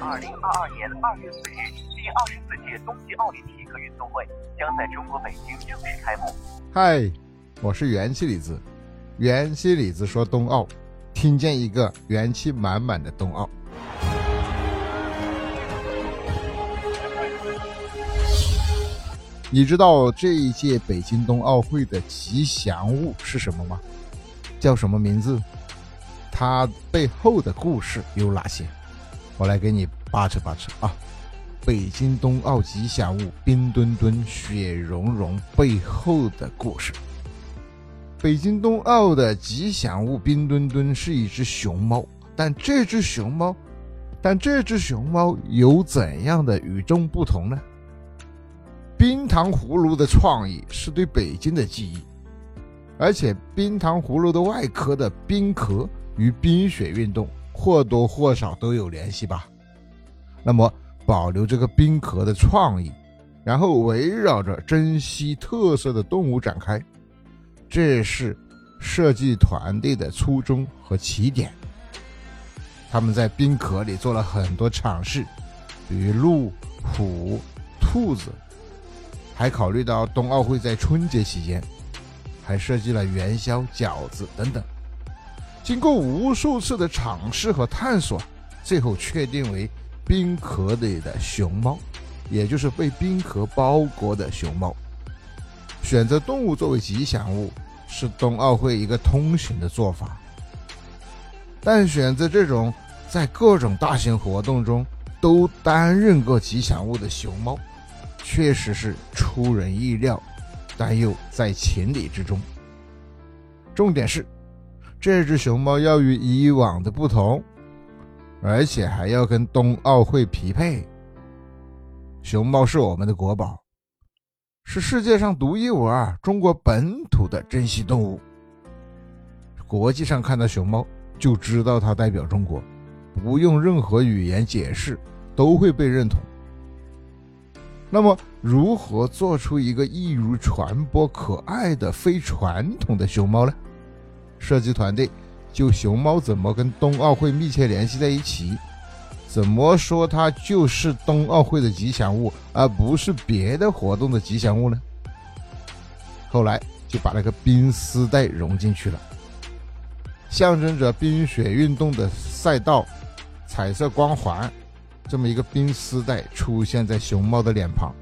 二零二二年二月四日，第二十四届冬季奥林匹克运动会将在中国北京正式开幕。嗨，我是元气李子，元气李子说冬奥，听见一个元气满满的冬奥。你知道这一届北京冬奥会的吉祥物是什么吗？叫什么名字？它背后的故事有哪些？我来给你扒扯扒扯啊！北京冬奥吉祥物冰墩墩、雪融融背后的故事。北京冬奥的吉祥物冰墩墩是一只熊猫，但这只熊猫，但这只熊猫有怎样的与众不同呢？冰糖葫芦的创意是对北京的记忆，而且冰糖葫芦的外壳的冰壳与冰雪运动或多或少都有联系吧。那么保留这个冰壳的创意，然后围绕着珍稀特色的动物展开，这是设计团队的初衷和起点。他们在冰壳里做了很多尝试，比如鹿、虎、兔子。还考虑到冬奥会在春节期间，还设计了元宵、饺子等等。经过无数次的尝试和探索，最后确定为冰壳里的熊猫，也就是被冰壳包裹的熊猫。选择动物作为吉祥物是冬奥会一个通行的做法，但选择这种在各种大型活动中都担任过吉祥物的熊猫。确实是出人意料，但又在情理之中。重点是，这只熊猫要与以往的不同，而且还要跟冬奥会匹配。熊猫是我们的国宝，是世界上独一无二、中国本土的珍稀动物。国际上看到熊猫，就知道它代表中国，不用任何语言解释，都会被认同。那么，如何做出一个易于传播、可爱的非传统的熊猫呢？设计团队就熊猫怎么跟冬奥会密切联系在一起，怎么说它就是冬奥会的吉祥物，而不是别的活动的吉祥物呢？后来就把那个冰丝带融进去了，象征着冰雪运动的赛道，彩色光环。这么一个冰丝带出现在熊猫的脸庞，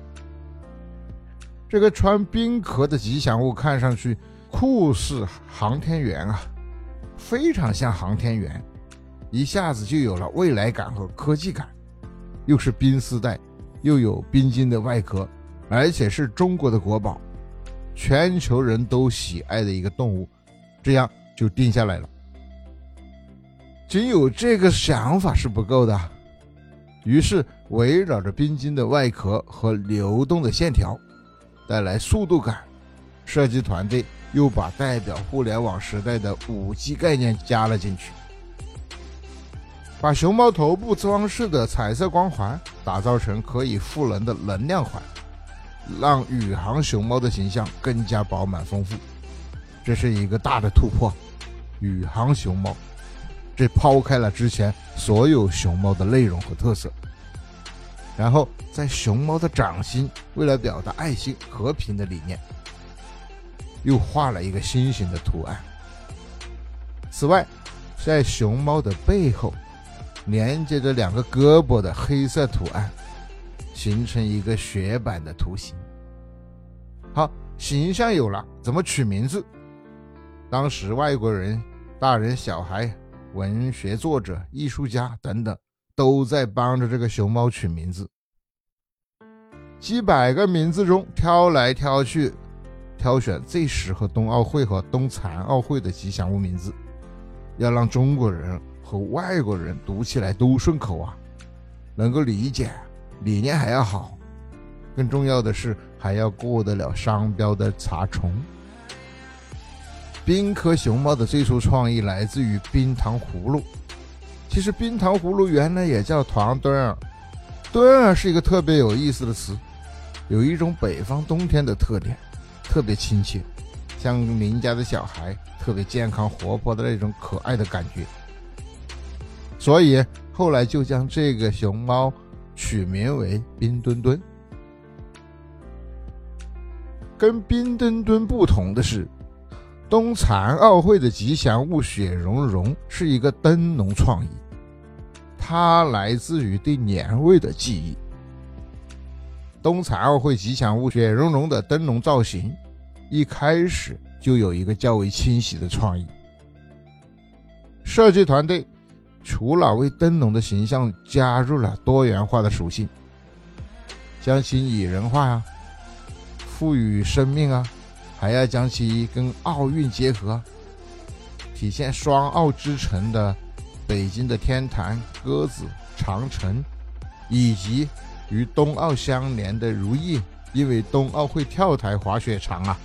这个穿冰壳的吉祥物看上去酷似航天员啊，非常像航天员，一下子就有了未来感和科技感。又是冰丝带，又有冰晶的外壳，而且是中国的国宝，全球人都喜爱的一个动物，这样就定下来了。仅有这个想法是不够的。于是，围绕着冰晶的外壳和流动的线条，带来速度感。设计团队又把代表互联网时代的五 G 概念加了进去，把熊猫头部装饰的彩色光环打造成可以赋能的能量环，让宇航熊猫的形象更加饱满丰富。这是一个大的突破，宇航熊猫。这抛开了之前所有熊猫的内容和特色，然后在熊猫的掌心，为了表达爱心和平的理念，又画了一个心形的图案。此外，在熊猫的背后，连接着两个胳膊的黑色图案，形成一个雪板的图形。好，形象有了，怎么取名字？当时外国人、大人、小孩。文学作者、艺术家等等，都在帮着这个熊猫取名字。几百个名字中挑来挑去，挑选最适合冬奥会和冬残奥会的吉祥物名字，要让中国人和外国人读起来都顺口啊，能够理解，理念还要好，更重要的是还要过得了商标的查重。冰壳熊猫的最初创意来自于冰糖葫芦。其实冰糖葫芦原来也叫糖墩儿，墩儿是一个特别有意思的词，有一种北方冬天的特点，特别亲切，像邻家的小孩，特别健康活泼的那种可爱的感觉。所以后来就将这个熊猫取名为冰墩墩。跟冰墩墩不同的是，冬残奥会的吉祥物雪融融是一个灯笼创意，它来自于对年味的记忆。冬残奥会吉祥物雪融融的灯笼造型，一开始就有一个较为清晰的创意。设计团队除了为灯笼的形象加入了多元化的属性，将其拟人化呀。赋予生命啊，还要将其跟奥运结合，体现双奥之城的北京的天坛、鸽子、长城，以及与冬奥相连的如意，因为冬奥会跳台滑雪场啊，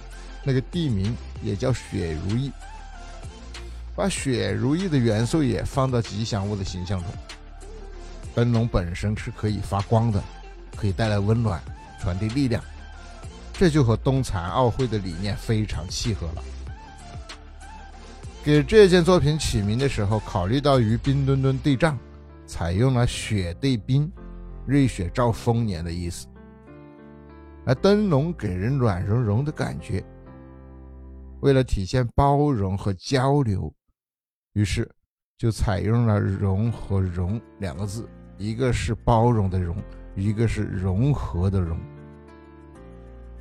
那个地名也叫雪如意，把雪如意的元素也放到吉祥物的形象中。灯笼本身是可以发光的，可以带来温暖，传递力量。这就和冬残奥会的理念非常契合了。给这件作品起名的时候，考虑到与冰墩墩对仗，采用了“雪对冰，瑞雪兆丰年”的意思。而灯笼给人暖融融的感觉，为了体现包容和交流，于是就采用了“融”和“融”两个字，一个是包容的“融”，一个是融合的“融”。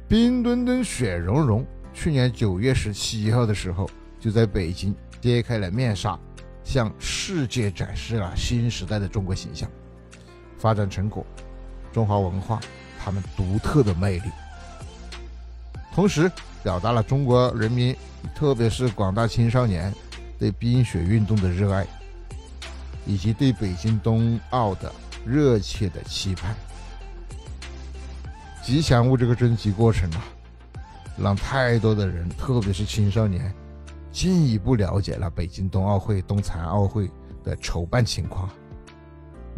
冰墩墩雪融融，去年九月十七号的时候，就在北京揭开了面纱，向世界展示了新时代的中国形象、发展成果、中华文化他们独特的魅力，同时表达了中国人民，特别是广大青少年对冰雪运动的热爱，以及对北京冬奥的热切的期盼。吉祥物这个征集过程啊，让太多的人，特别是青少年，进一步了解了北京冬奥会、冬残奥会的筹办情况，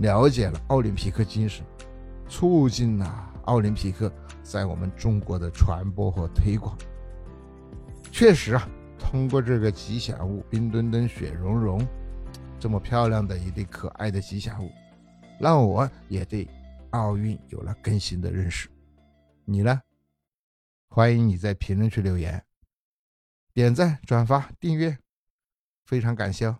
了解了奥林匹克精神，促进了奥林匹克在我们中国的传播和推广。确实啊，通过这个吉祥物冰墩墩、雪融融，这么漂亮的一对可爱的吉祥物，让我也对奥运有了更新的认识。你呢？欢迎你在评论区留言、点赞、转发、订阅，非常感谢哦。